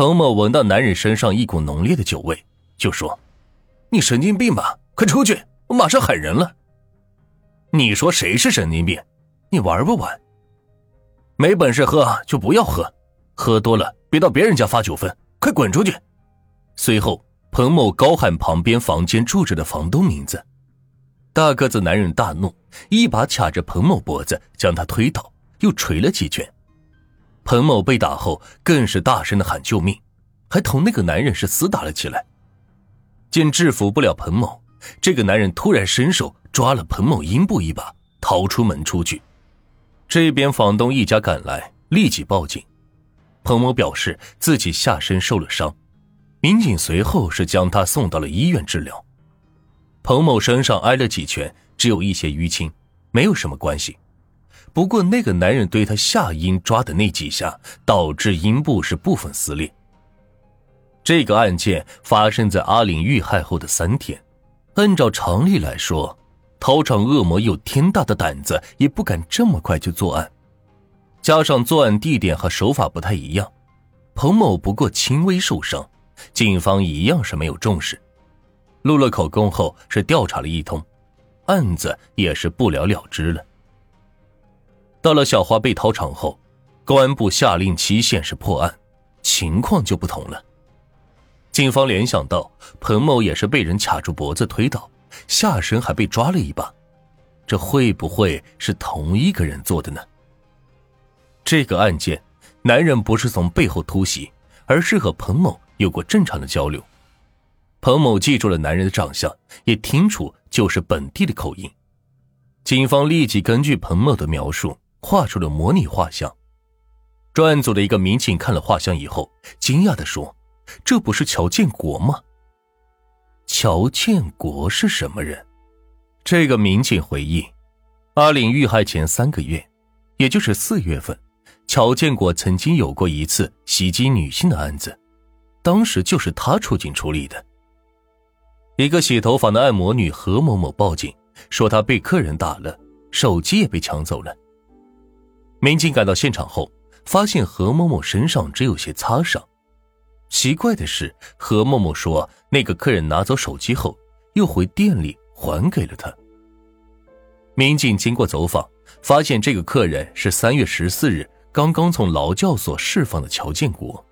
彭某闻到男人身上一股浓烈的酒味，就说：“你神经病吧，快出去，我马上喊人了。”你说谁是神经病？你玩不玩？没本事喝就不要喝，喝多了别到别人家发酒疯，快滚出去！随后，彭某高喊旁边房间住着的房东名字。大个子男人大怒，一把卡着彭某脖子，将他推倒，又捶了几拳。彭某被打后，更是大声的喊救命，还同那个男人是厮打了起来。见制服不了彭某，这个男人突然伸手抓了彭某阴部一把，逃出门出去。这边房东一家赶来，立即报警。彭某表示自己下身受了伤，民警随后是将他送到了医院治疗。彭某身上挨了几拳，只有一些淤青，没有什么关系。不过那个男人对他下阴抓的那几下，导致阴部是部分撕裂。这个案件发生在阿玲遇害后的三天，按照常理来说，逃场恶魔有天大的胆子，也不敢这么快就作案。加上作案地点和手法不太一样，彭某不过轻微受伤，警方一样是没有重视。录了口供后，是调查了一通，案子也是不了了之了。到了小花被掏场后，公安部下令期限是破案，情况就不同了。警方联想到彭某也是被人卡住脖子推倒，下身还被抓了一把，这会不会是同一个人做的呢？这个案件，男人不是从背后突袭，而是和彭某有过正常的交流。彭某记住了男人的长相，也听出就是本地的口音。警方立即根据彭某的描述画出了模拟画像。专案组的一个民警看了画像以后，惊讶的说：“这不是乔建国吗？”乔建国是什么人？这个民警回忆，阿玲遇害前三个月，也就是四月份，乔建国曾经有过一次袭击女性的案子，当时就是他出警处理的。一个洗头房的按摩女何某某报警说，她被客人打了，手机也被抢走了。民警赶到现场后，发现何某某身上只有些擦伤。奇怪的是，何某某说，那个客人拿走手机后，又回店里还给了他。民警经过走访，发现这个客人是三月十四日刚刚从劳教所释放的乔建国。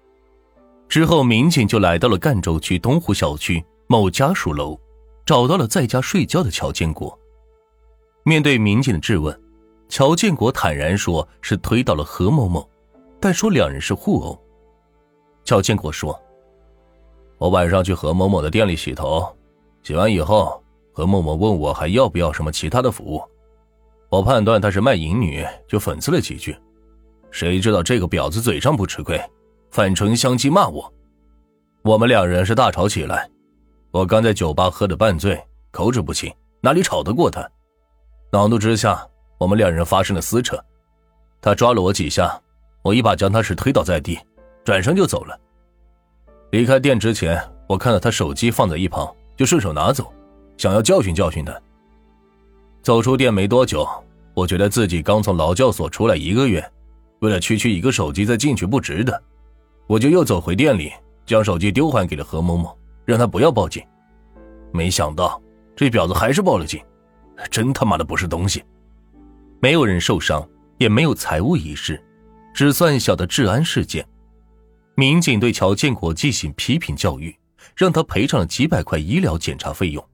之后，民警就来到了赣州区东湖小区。某家属楼，找到了在家睡觉的乔建国。面对民警的质问，乔建国坦然说是推倒了何某某，但说两人是互殴。乔建国说：“我晚上去何某某的店里洗头，洗完以后，何某某问我还要不要什么其他的服务，我判断他是卖淫女，就讽刺了几句。谁知道这个婊子嘴上不吃亏，反唇相讥骂我，我们两人是大吵起来。”我刚在酒吧喝得半醉，口齿不清，哪里吵得过他？恼怒之下，我们两人发生了撕扯。他抓了我几下，我一把将他是推倒在地，转身就走了。离开店之前，我看到他手机放在一旁，就顺手拿走，想要教训教训他。走出店没多久，我觉得自己刚从劳教所出来一个月，为了区区一个手机再进去不值得，我就又走回店里，将手机丢还给了何某某。让他不要报警，没想到这婊子还是报了警，真他妈的不是东西。没有人受伤，也没有财物遗失，只算小的治安事件。民警对乔建国进行批评教育，让他赔偿了几百块医疗检查费用。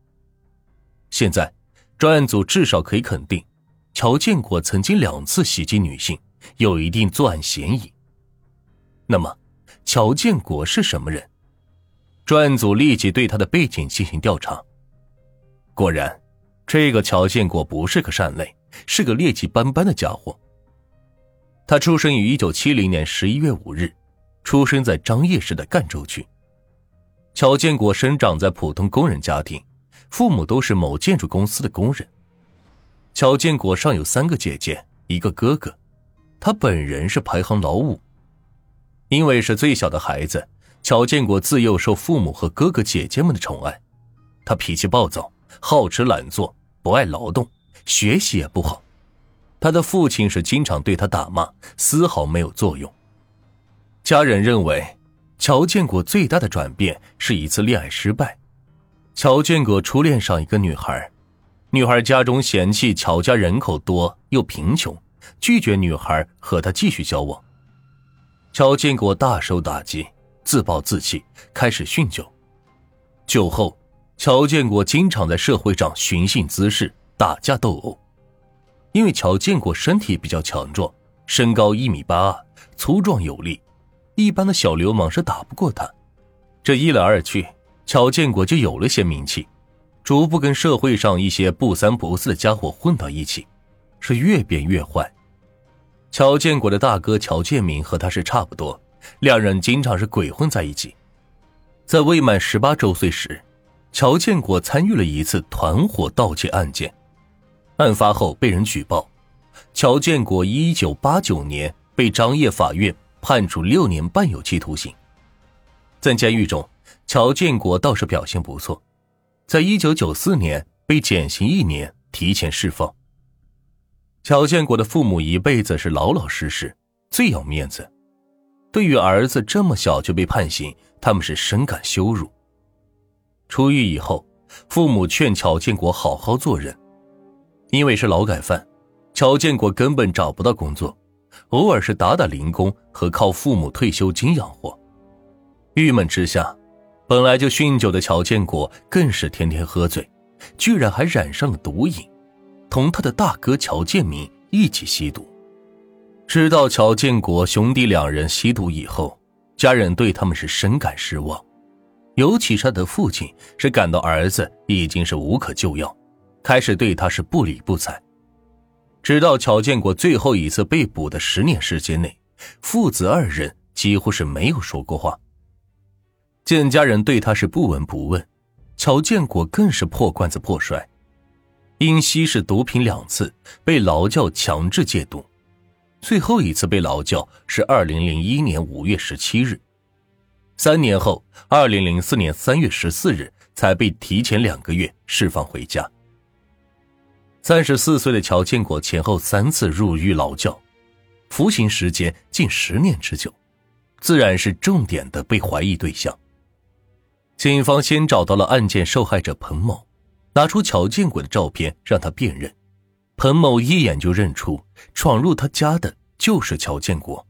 现在，专案组至少可以肯定，乔建国曾经两次袭击女性，有一定作案嫌疑。那么，乔建国是什么人？专案组立即对他的背景进行调查。果然，这个乔建国不是个善类，是个劣迹斑斑的家伙。他出生于一九七零年十一月五日，出生在张掖市的赣州区。乔建国生长在普通工人家庭，父母都是某建筑公司的工人。乔建国上有三个姐姐，一个哥哥，他本人是排行老五，因为是最小的孩子。乔建国自幼受父母和哥哥姐姐们的宠爱，他脾气暴躁，好吃懒做，不爱劳动，学习也不好。他的父亲是经常对他打骂，丝毫没有作用。家人认为，乔建国最大的转变是一次恋爱失败。乔建国初恋上一个女孩，女孩家中嫌弃乔家人口多又贫穷，拒绝女孩和他继续交往。乔建国大受打击，自暴自弃，开始酗酒。酒后，乔建国经常在社会上寻衅滋事、打架斗殴。因为乔建国身体比较强壮，身高一米八二，粗壮有力，一般的小流氓是打不过他。这一来二去。乔建国就有了些名气，逐步跟社会上一些不三不四的家伙混到一起，是越变越坏。乔建国的大哥乔建明和他是差不多，两人经常是鬼混在一起。在未满十八周岁时，乔建国参与了一次团伙盗窃案件，案发后被人举报，乔建国一九八九年被张掖法院判处六年半有期徒刑，在监狱中。乔建国倒是表现不错，在一九九四年被减刑一年，提前释放。乔建国的父母一辈子是老老实实，最要面子。对于儿子这么小就被判刑，他们是深感羞辱。出狱以后，父母劝乔建国好好做人，因为是劳改犯，乔建国根本找不到工作，偶尔是打打零工和靠父母退休金养活。郁闷之下。本来就酗酒的乔建国更是天天喝醉，居然还染上了毒瘾，同他的大哥乔建明一起吸毒。知道乔建国兄弟两人吸毒以后，家人对他们是深感失望，尤其是他的父亲是感到儿子已经是无可救药，开始对他是不理不睬。直到乔建国最后一次被捕的十年时间内，父子二人几乎是没有说过话。见家人对他是不闻不问，乔建国更是破罐子破摔，因吸食毒品两次被劳教强制戒毒，最后一次被劳教是二零零一年五月十七日，三年后二零零四年三月十四日才被提前两个月释放回家。三十四岁的乔建国前后三次入狱劳教，服刑时间近十年之久，自然是重点的被怀疑对象。警方先找到了案件受害者彭某，拿出乔建国的照片让他辨认。彭某一眼就认出闯入他家的就是乔建国。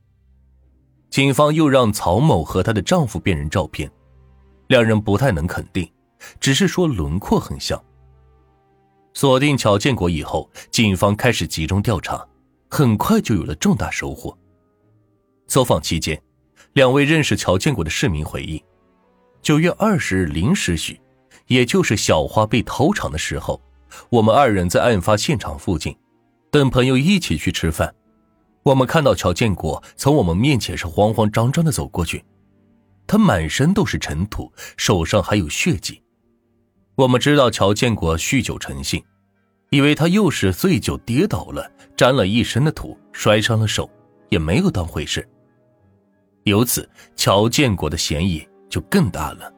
警方又让曹某和她的丈夫辨认照片，两人不太能肯定，只是说轮廓很像。锁定乔建国以后，警方开始集中调查，很快就有了重大收获。走访期间，两位认识乔建国的市民回忆。九月二十日零时许，也就是小花被偷抢的时候，我们二人在案发现场附近，等朋友一起去吃饭。我们看到乔建国从我们面前是慌慌张张的走过去，他满身都是尘土，手上还有血迹。我们知道乔建国酗酒成性，以为他又是醉酒跌倒了，沾了一身的土，摔伤了手，也没有当回事。由此，乔建国的嫌疑。就更大了。